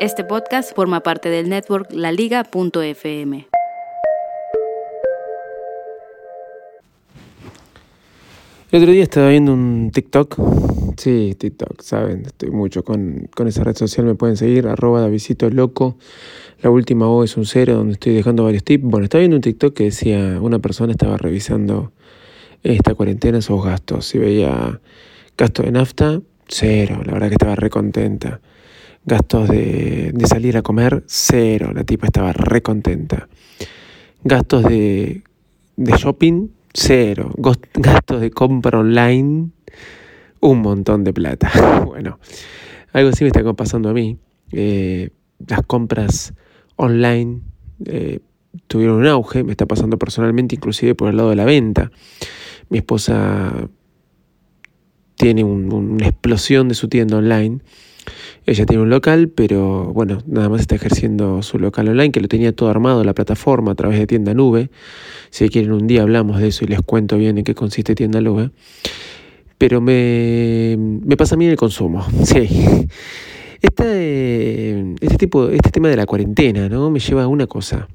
Este podcast forma parte del network laliga.fm. El otro día estaba viendo un TikTok. Sí, TikTok, saben, estoy mucho con, con esa red social. Me pueden seguir, arroba Davidito Loco. La última O es un cero, donde estoy dejando varios tips. Bueno, estaba viendo un TikTok que decía, una persona estaba revisando esta cuarentena sus gastos. Y veía gasto de nafta, cero. La verdad que estaba re contenta. Gastos de, de salir a comer, cero. La tipa estaba re contenta. Gastos de, de shopping, cero. Gastos de compra online, un montón de plata. Bueno, algo así me está pasando a mí. Eh, las compras online eh, tuvieron un auge, me está pasando personalmente, inclusive por el lado de la venta. Mi esposa tiene una explosión de su tienda online. Ella tiene un local, pero bueno, nada más está ejerciendo su local online, que lo tenía todo armado, la plataforma, a través de tienda nube. Si quieren, un día hablamos de eso y les cuento bien en qué consiste tienda nube. Pero me, me pasa a mí el consumo, sí. Este, este, tipo, este tema de la cuarentena ¿no? me lleva a una cosa,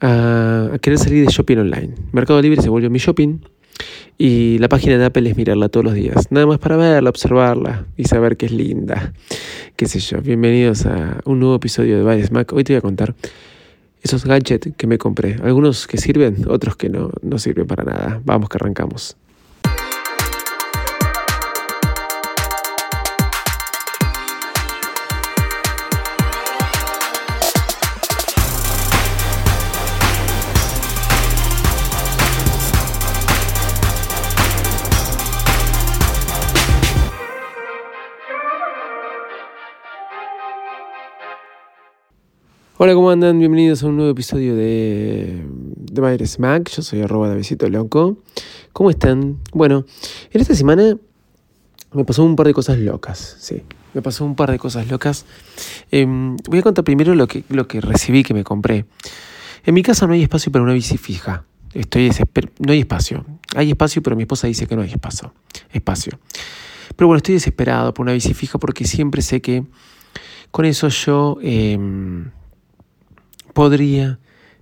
a, a querer salir de shopping online. Mercado Libre se volvió mi shopping y la página de Apple es mirarla todos los días, nada más para verla, observarla y saber que es linda. Qué sé yo, bienvenidos a un nuevo episodio de Bias Mac. Hoy te voy a contar esos gadgets que me compré. Algunos que sirven, otros que no, no sirven para nada. Vamos que arrancamos. Hola, ¿cómo andan? Bienvenidos a un nuevo episodio de, de Madre Smack. Yo soy arroba de loco. ¿Cómo están? Bueno, en esta semana me pasó un par de cosas locas, sí. Me pasó un par de cosas locas. Em, voy a contar primero lo que, lo que recibí, que me compré. En mi casa no hay espacio para una bici fija. Estoy No hay espacio. Hay espacio, pero mi esposa dice que no hay espacio. Espacio. Pero bueno, estoy desesperado por una bici fija porque siempre sé que con eso yo... Em, podría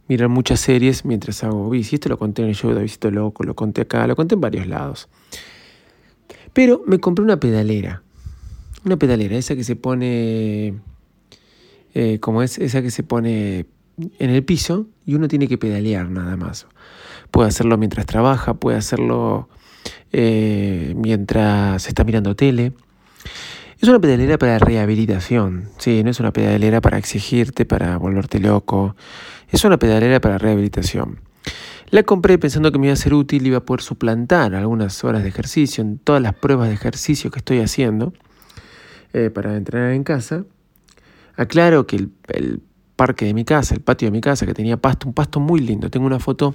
mirar muchas series mientras hago bici. Esto lo conté en el show de Visito Loco, lo conté acá, lo conté en varios lados. Pero me compré una pedalera. Una pedalera, esa que se pone. Eh, como es, esa que se pone en el piso y uno tiene que pedalear nada más. Puede hacerlo mientras trabaja, puede hacerlo eh, mientras está mirando tele. Es una pedalera para rehabilitación, sí, no es una pedalera para exigirte, para volverte loco, es una pedalera para rehabilitación. La compré pensando que me iba a ser útil y iba a poder suplantar algunas horas de ejercicio en todas las pruebas de ejercicio que estoy haciendo eh, para entrenar en casa. Aclaro que el, parque de mi casa, el patio de mi casa, que tenía pasto, un pasto muy lindo. Tengo una foto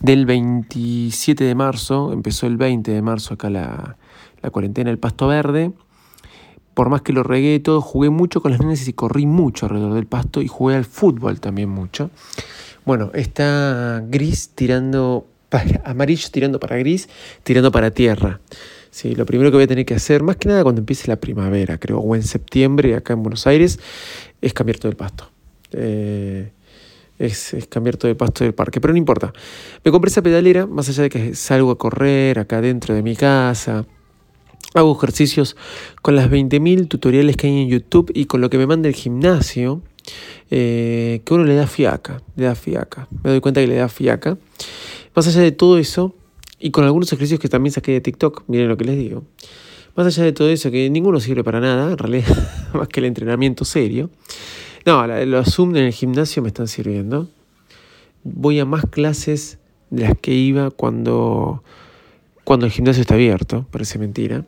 del 27 de marzo, empezó el 20 de marzo acá la, la cuarentena, el pasto verde por más que lo regué todo, jugué mucho con las nenes y corrí mucho alrededor del pasto y jugué al fútbol también mucho. Bueno, está gris tirando para amarillo tirando para gris, tirando para tierra. Sí, lo primero que voy a tener que hacer, más que nada cuando empiece la primavera, creo, o en septiembre acá en Buenos Aires, es cambiar todo el pasto. Eh, es, es, cambiar todo el pasto del parque, pero no importa. Me compré esa pedalera, más allá de que salgo a correr acá dentro de mi casa, Hago ejercicios con las 20.000 tutoriales que hay en YouTube y con lo que me manda el gimnasio, eh, que uno le da fiaca, le da fiaca. Me doy cuenta que le da fiaca. Más allá de todo eso, y con algunos ejercicios que también saqué de TikTok, miren lo que les digo. Más allá de todo eso, que ninguno sirve para nada, en realidad, más que el entrenamiento serio. No, los Zoom en el gimnasio me están sirviendo. Voy a más clases de las que iba cuando, cuando el gimnasio está abierto, parece mentira.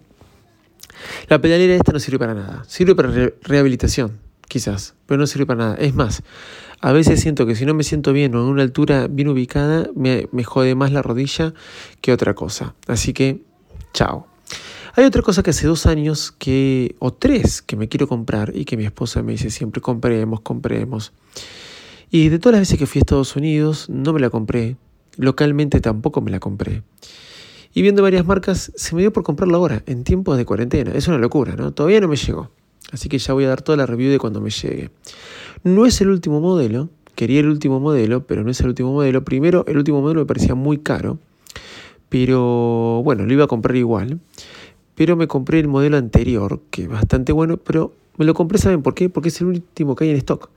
La pedalera esta no sirve para nada. Sirve para rehabilitación, quizás, pero no sirve para nada. Es más, a veces siento que si no me siento bien o en una altura bien ubicada, me, jode más la rodilla que otra cosa. Así que, chao. Hay otra cosa que hace dos años que, o tres, que me quiero comprar y que mi esposa me dice siempre, compremos, compremos. Y de todas las veces que fui a Estados Unidos, no me la compré. Localmente tampoco me la compré. Y viendo varias marcas, se me dio por comprarla ahora, en tiempos de cuarentena. Es una locura, ¿no? Todavía no me llegó. Así que ya voy a dar toda la review de cuando me llegue. No es el último modelo. Quería el último modelo, pero no es el último modelo. Primero, el último modelo me parecía muy caro. Pero bueno, lo iba a comprar igual. Pero me compré el modelo anterior, que es bastante bueno, pero me lo compré, ¿saben por qué? Porque es el último que hay en stock.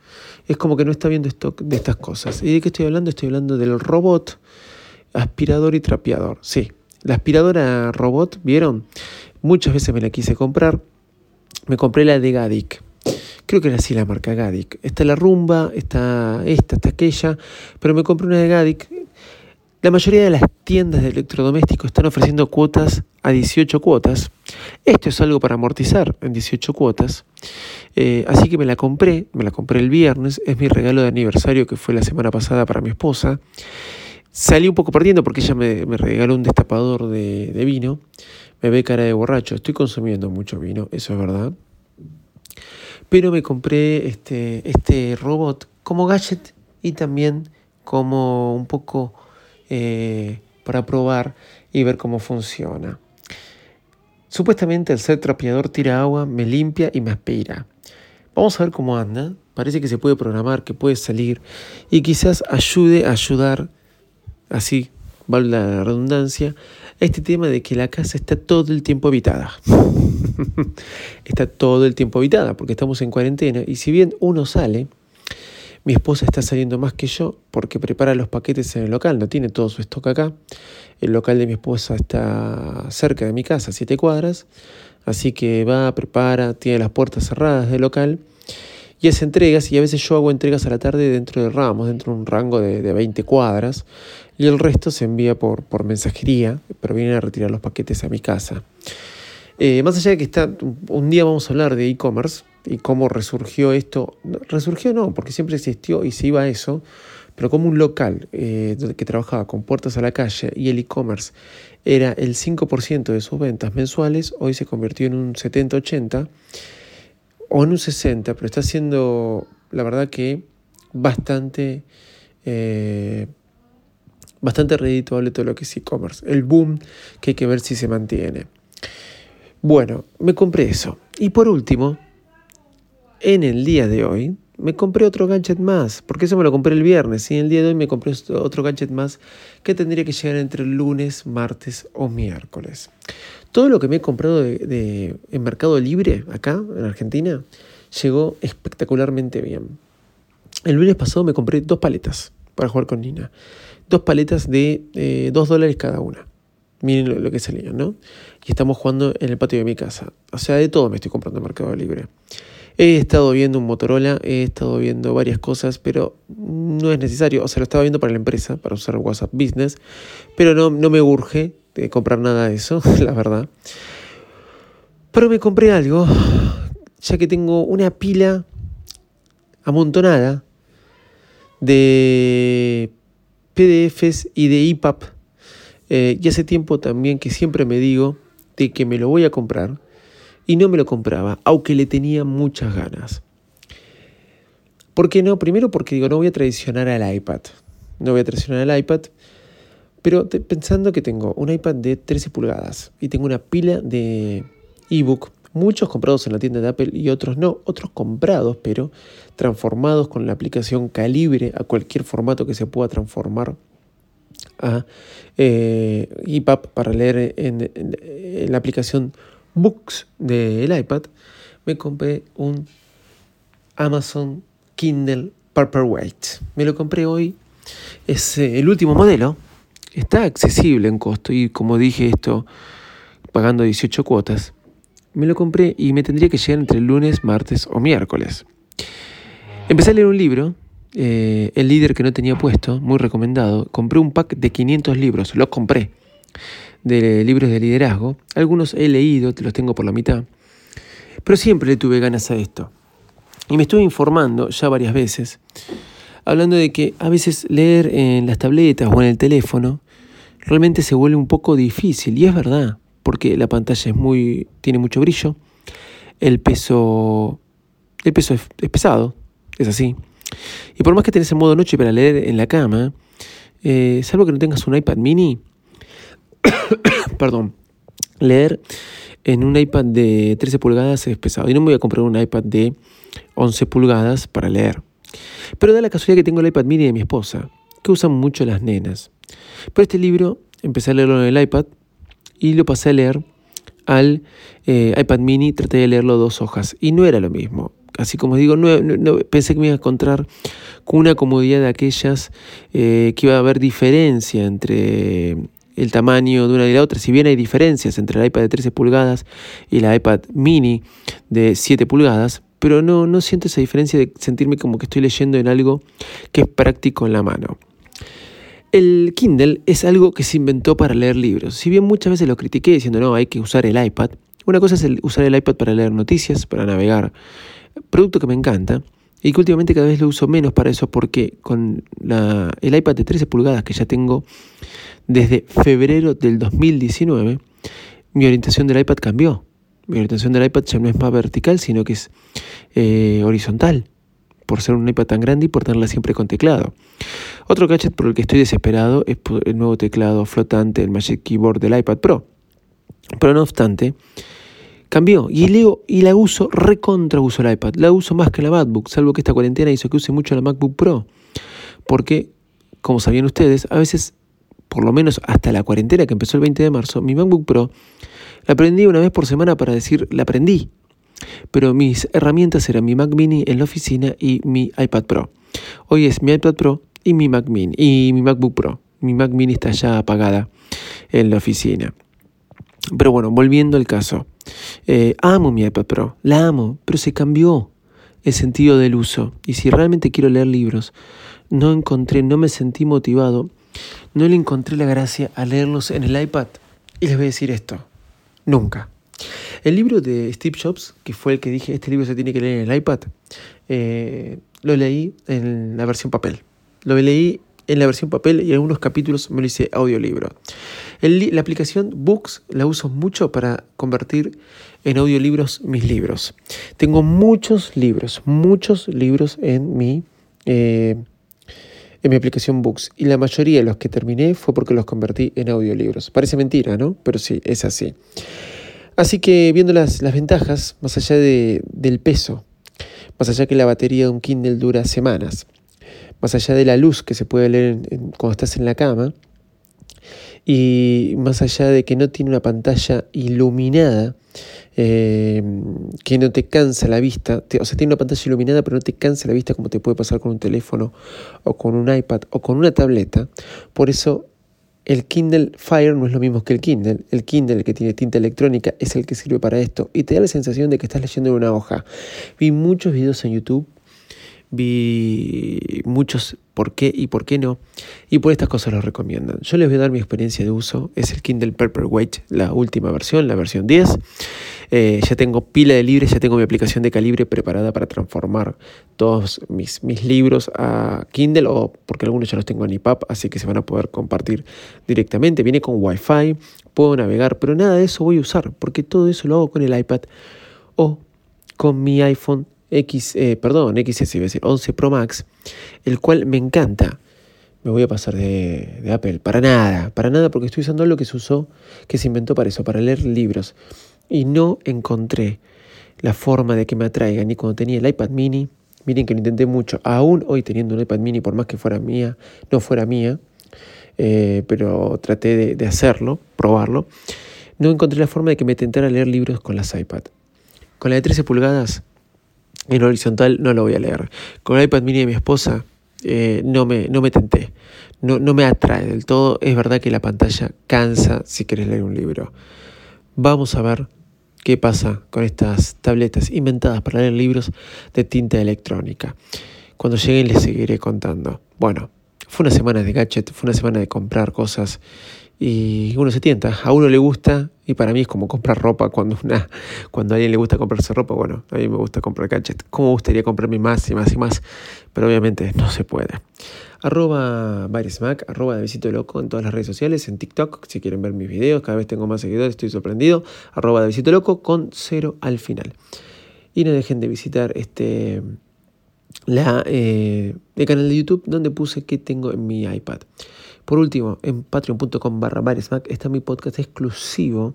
Es como que no está viendo stock de estas cosas. ¿Y de qué estoy hablando? Estoy hablando del robot aspirador y trapeador. Sí, la aspiradora robot, ¿vieron? Muchas veces me la quise comprar. Me compré la de Gadic. Creo que era así la marca Gadic. Está la rumba, está esta, está aquella. Pero me compré una de Gadic. La mayoría de las tiendas de electrodomésticos están ofreciendo cuotas a 18 cuotas. Esto es algo para amortizar en 18 cuotas. Eh, así que me la compré, me la compré el viernes. Es mi regalo de aniversario que fue la semana pasada para mi esposa. Salí un poco perdiendo porque ella me, regaló un destapador de, vino. Me ve cara de borracho. Estoy consumiendo mucho vino, eso es verdad. Pero me compré este, este robot como gadget y también como un poco eh, para probar y ver cómo funciona. Supuestamente el ser trapeador tira agua, me limpia y me aspira. Vamos a ver cómo anda. Parece que se puede programar, que puede salir y quizás ayude a ayudar así vale la redundancia, este tema de que la casa está todo el tiempo habitada. está todo el tiempo habitada porque estamos en cuarentena y si bien uno sale, mi esposa está saliendo más que yo porque prepara los paquetes en el local, no tiene todo su stock acá. El local de mi esposa está cerca de mi casa, siete cuadras, así que va, prepara, tiene las puertas cerradas del local y hace entregas y a veces yo hago entregas a la tarde dentro de ramos, dentro de un rango de, de 20 cuadras y el resto se envía por, por mensajería, pero vienen a retirar los paquetes a mi casa. Eh, más allá de que está, un día vamos a hablar de e-commerce y cómo resurgió esto. Resurgió no, porque siempre existió y se iba a eso, pero como un local eh, que trabajaba con puertas a la calle y el e-commerce era el 5% de sus ventas mensuales, hoy se convirtió en un 70-80 o en un 60, pero está siendo, la verdad que, bastante... Eh, bastante redituable todo lo que es e-commerce. El boom que hay que ver si se mantiene. Bueno, me compré eso. Y por último, en el día de hoy, me compré otro gadget más, porque eso me lo compré el viernes, y en el día de hoy me compré otro gadget más que tendría que llegar entre lunes, martes o miércoles. Todo lo que me he comprado de, en Mercado Libre, acá, en Argentina, llegó espectacularmente bien. El lunes pasado me compré dos paletas para jugar con Nina dos paletas de eh, 2 dólares cada una. Miren lo, que salían, ¿no? Y estamos jugando en el patio de mi casa. O sea, de todo me estoy comprando en Mercado Libre. He estado viendo un Motorola, he estado viendo varias cosas, pero no es necesario. O sea, lo estaba viendo para la empresa, para usar WhatsApp Business, pero no, no me urge de comprar nada de eso, la verdad. Pero me compré algo, ya que tengo una pila amontonada de PDFs y de EPUB. Eh, y hace tiempo también que siempre me digo de que me lo voy a comprar y no me lo compraba, aunque le tenía muchas ganas. ¿Por qué no? Primero porque digo, no voy a traicionar al iPad. No voy a traicionar al iPad. Pero pensando que tengo un iPad de 13 pulgadas y tengo una pila de ebook muchos comprados en la tienda de Apple y otros no, otros comprados pero transformados con la aplicación Calibre a cualquier formato que se pueda transformar a eh, EPUB para leer en, la aplicación Books del iPad, me compré un Amazon Kindle Paperwhite. Me lo compré hoy, es eh, el último modelo, está accesible en costo y como dije esto, pagando 18 cuotas me lo compré y me tendría que llegar entre lunes, martes o miércoles. Empecé a leer un libro, eh, El líder que no tenía puesto, muy recomendado. Compré un pack de 500 libros, los compré, de libros de liderazgo. Algunos he leído, te los tengo por la mitad. Pero siempre le tuve ganas a esto. Y me estuve informando ya varias veces, hablando de que a veces leer en las tabletas o en el teléfono realmente se vuelve un poco difícil. Y es verdad, porque la pantalla es muy, tiene mucho brillo, el peso, el peso es, pesado, es así. Y por más que tenés el modo noche para leer en la cama, eh, salvo que no tengas un iPad mini, perdón, leer en un iPad de 13 pulgadas es pesado. Y no me voy a comprar un iPad de 11 pulgadas para leer. Pero da la casualidad que tengo el iPad mini de mi esposa, que usan mucho las nenas. Pero este libro empecé a leerlo en el iPad y lo pasé a leer al eh, iPad mini, traté de leerlo dos hojas y no era lo mismo. Así como digo, no, pensé que me iba a encontrar con una comodidad de aquellas eh, que iba a haber diferencia entre el tamaño de una y la otra, si bien hay diferencias entre el iPad de 13 pulgadas y la iPad mini de 7 pulgadas, pero no, no siento esa diferencia de sentirme como que estoy leyendo en algo que es práctico en la mano. El Kindle es algo que se inventó para leer libros. Si bien muchas veces lo critiqué diciendo no, hay que usar el iPad, una cosa es usar el iPad para leer noticias, para navegar, producto que me encanta, y que últimamente cada vez lo uso menos para eso porque con el iPad de 13 pulgadas que ya tengo desde febrero del 2019, mi orientación del iPad cambió. Mi orientación del iPad ya no es más vertical, sino que es eh, horizontal, por ser un iPad tan grande y por tenerla siempre con teclado. Otro gadget por el que estoy desesperado es el nuevo teclado flotante, el Magic Keyboard del iPad Pro. Pero no obstante, cambió y leo y la uso recontra uso el iPad. La uso más que la MacBook, salvo que esta cuarentena hizo que use mucho la MacBook Pro. Porque, como sabían ustedes, a veces por lo menos hasta la cuarentena que empezó el 20 de marzo, mi MacBook Pro la aprendí una vez por semana para decir la aprendí. Pero mis herramientas eran mi Mac Mini en la oficina y mi iPad Pro. Hoy es mi iPad Pro y mi Mac Mini y mi MacBook Pro. Mi Mac Mini está ya apagada en la oficina. Pero bueno, volviendo al caso. Eh, amo mi iPad Pro, la amo, pero se cambió el sentido del uso. Y si realmente quiero leer libros, no encontré, no me sentí motivado no le encontré la gracia a leerlos en el iPad. Y les voy a decir esto, nunca. El libro de Steve Jobs, que fue el que dije, este libro se tiene que leer en el iPad, eh, lo leí en la versión papel. Lo leí en la versión papel y algunos capítulos me lo hice audiolibro. la aplicación Books la uso mucho para convertir en audiolibros mis libros. Tengo muchos libros, muchos libros en mi... Eh, en mi aplicación Books y la mayoría de los que terminé fue porque los convertí en audiolibros. Parece mentira, ¿no? Pero sí, es así. Así que viendo las, ventajas, más allá de, del peso, más allá que la batería de un Kindle dura semanas, más allá de la luz que se puede leer cuando estás en la cama, y más allá de que no tiene una pantalla iluminada, eh, que no te cansa la vista, o sea, tiene una pantalla iluminada pero no te cansa la vista como te puede pasar con un teléfono o con un iPad o con una tableta, por eso el Kindle Fire no es lo mismo que el Kindle. El Kindle, que tiene tinta electrónica, es el que sirve para esto y te da la sensación de que estás leyendo en una hoja. Vi muchos videos en YouTube vi muchos por qué y por qué no, y por estas cosas los recomiendan. Yo les voy a dar mi experiencia de uso, es el Kindle Paperweight, la última versión, la versión 10. Eh, ya tengo pila de libros, ya tengo mi aplicación de calibre preparada para transformar todos mis, mis libros a Kindle, o porque algunos ya los tengo en EPUB, así que se van a poder compartir directamente. Viene con Wi-Fi, puedo navegar, pero nada de eso voy a usar, porque todo eso lo hago con el iPad o con mi iPhone X, eh, perdón, XS, iba a decir 11 Pro Max, el cual me encanta. Me voy a pasar de, Apple. Para nada, para nada, porque estoy usando lo que se usó, que se inventó para eso, para leer libros. Y no encontré la forma de que me atraiga, ni cuando tenía el iPad mini. Miren que lo intenté mucho, aún hoy teniendo un iPad mini, por más que fuera mía, no fuera mía, eh, pero traté de, de hacerlo, probarlo. No encontré la forma de que me tentara leer libros con las iPad. Con la de 13 pulgadas en horizontal no lo voy a leer. Con el iPad mini de mi esposa eh, no, me, no me tenté, no, no me atrae del todo. Es verdad que la pantalla cansa si quieres leer un libro. Vamos a ver qué pasa con estas tabletas inventadas para leer libros de tinta electrónica. Cuando lleguen les seguiré contando. Bueno, fue una semana de gadget, fue una semana de comprar cosas y uno se tienta, a uno le gusta y para mí es como comprar ropa cuando una cuando a alguien le gusta comprarse ropa, bueno, a mí me gusta comprar gadgets, como gustaría comprarme más y más y más, pero obviamente no se puede. Arroba Mac, arroba de Visito Loco en todas las redes sociales, en TikTok, si quieren ver mis videos, cada vez tengo más seguidores, estoy sorprendido, arroba de Visito Loco con cero al final. Y no dejen de visitar este la, eh, el canal de YouTube donde puse que tengo en mi iPad. Por último, en patreon.com barra está mi podcast exclusivo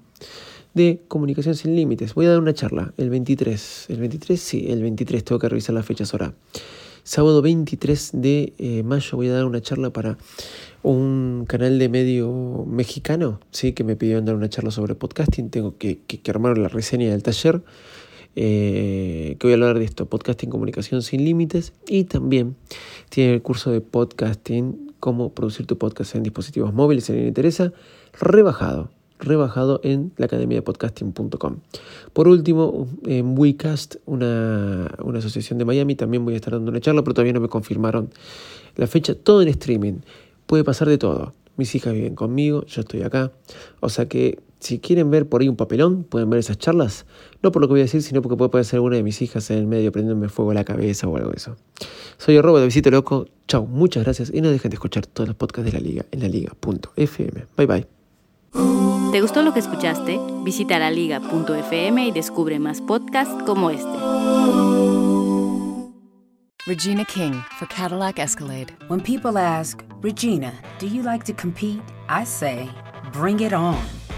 de Comunicación Sin Límites. Voy a dar una charla el 23. ¿El 23? Sí, el 23. Tengo que revisar las fechas ahora. Sábado 23 de eh, mayo voy a dar una charla para un canal de medio mexicano, sí, que me pidió dar una charla sobre podcasting. Tengo que, que, armar la reseña del taller. Eh, que voy a hablar de esto, podcasting, comunicación sin límites y también tiene el curso de podcasting cómo producir tu podcast en dispositivos móviles, si alguien interesa, rebajado, rebajado en la academia de podcasting.com. Por último, en WeCast, una, una asociación de Miami, también voy a estar dando una charla, pero todavía no me confirmaron la fecha, todo en streaming. Puede pasar de todo. Mis hijas viven conmigo, yo estoy acá. O sea que si quieren ver por ahí un papelón, pueden ver esas charlas. No por lo que voy a decir, sino porque puede ser alguna de mis hijas en el medio prendiéndome fuego a la cabeza o algo de eso. Soy arroba de Visito Loco. Chau, muchas gracias y no dejen de escuchar todos los podcasts de la liga en la liga.fm. Bye bye. ¿Te gustó lo que escuchaste? Visita la liga.fm y descubre más podcasts como este. Regina King for Cadillac Escalade. When people ask, Regina, do you like to compete? I say, bring it on.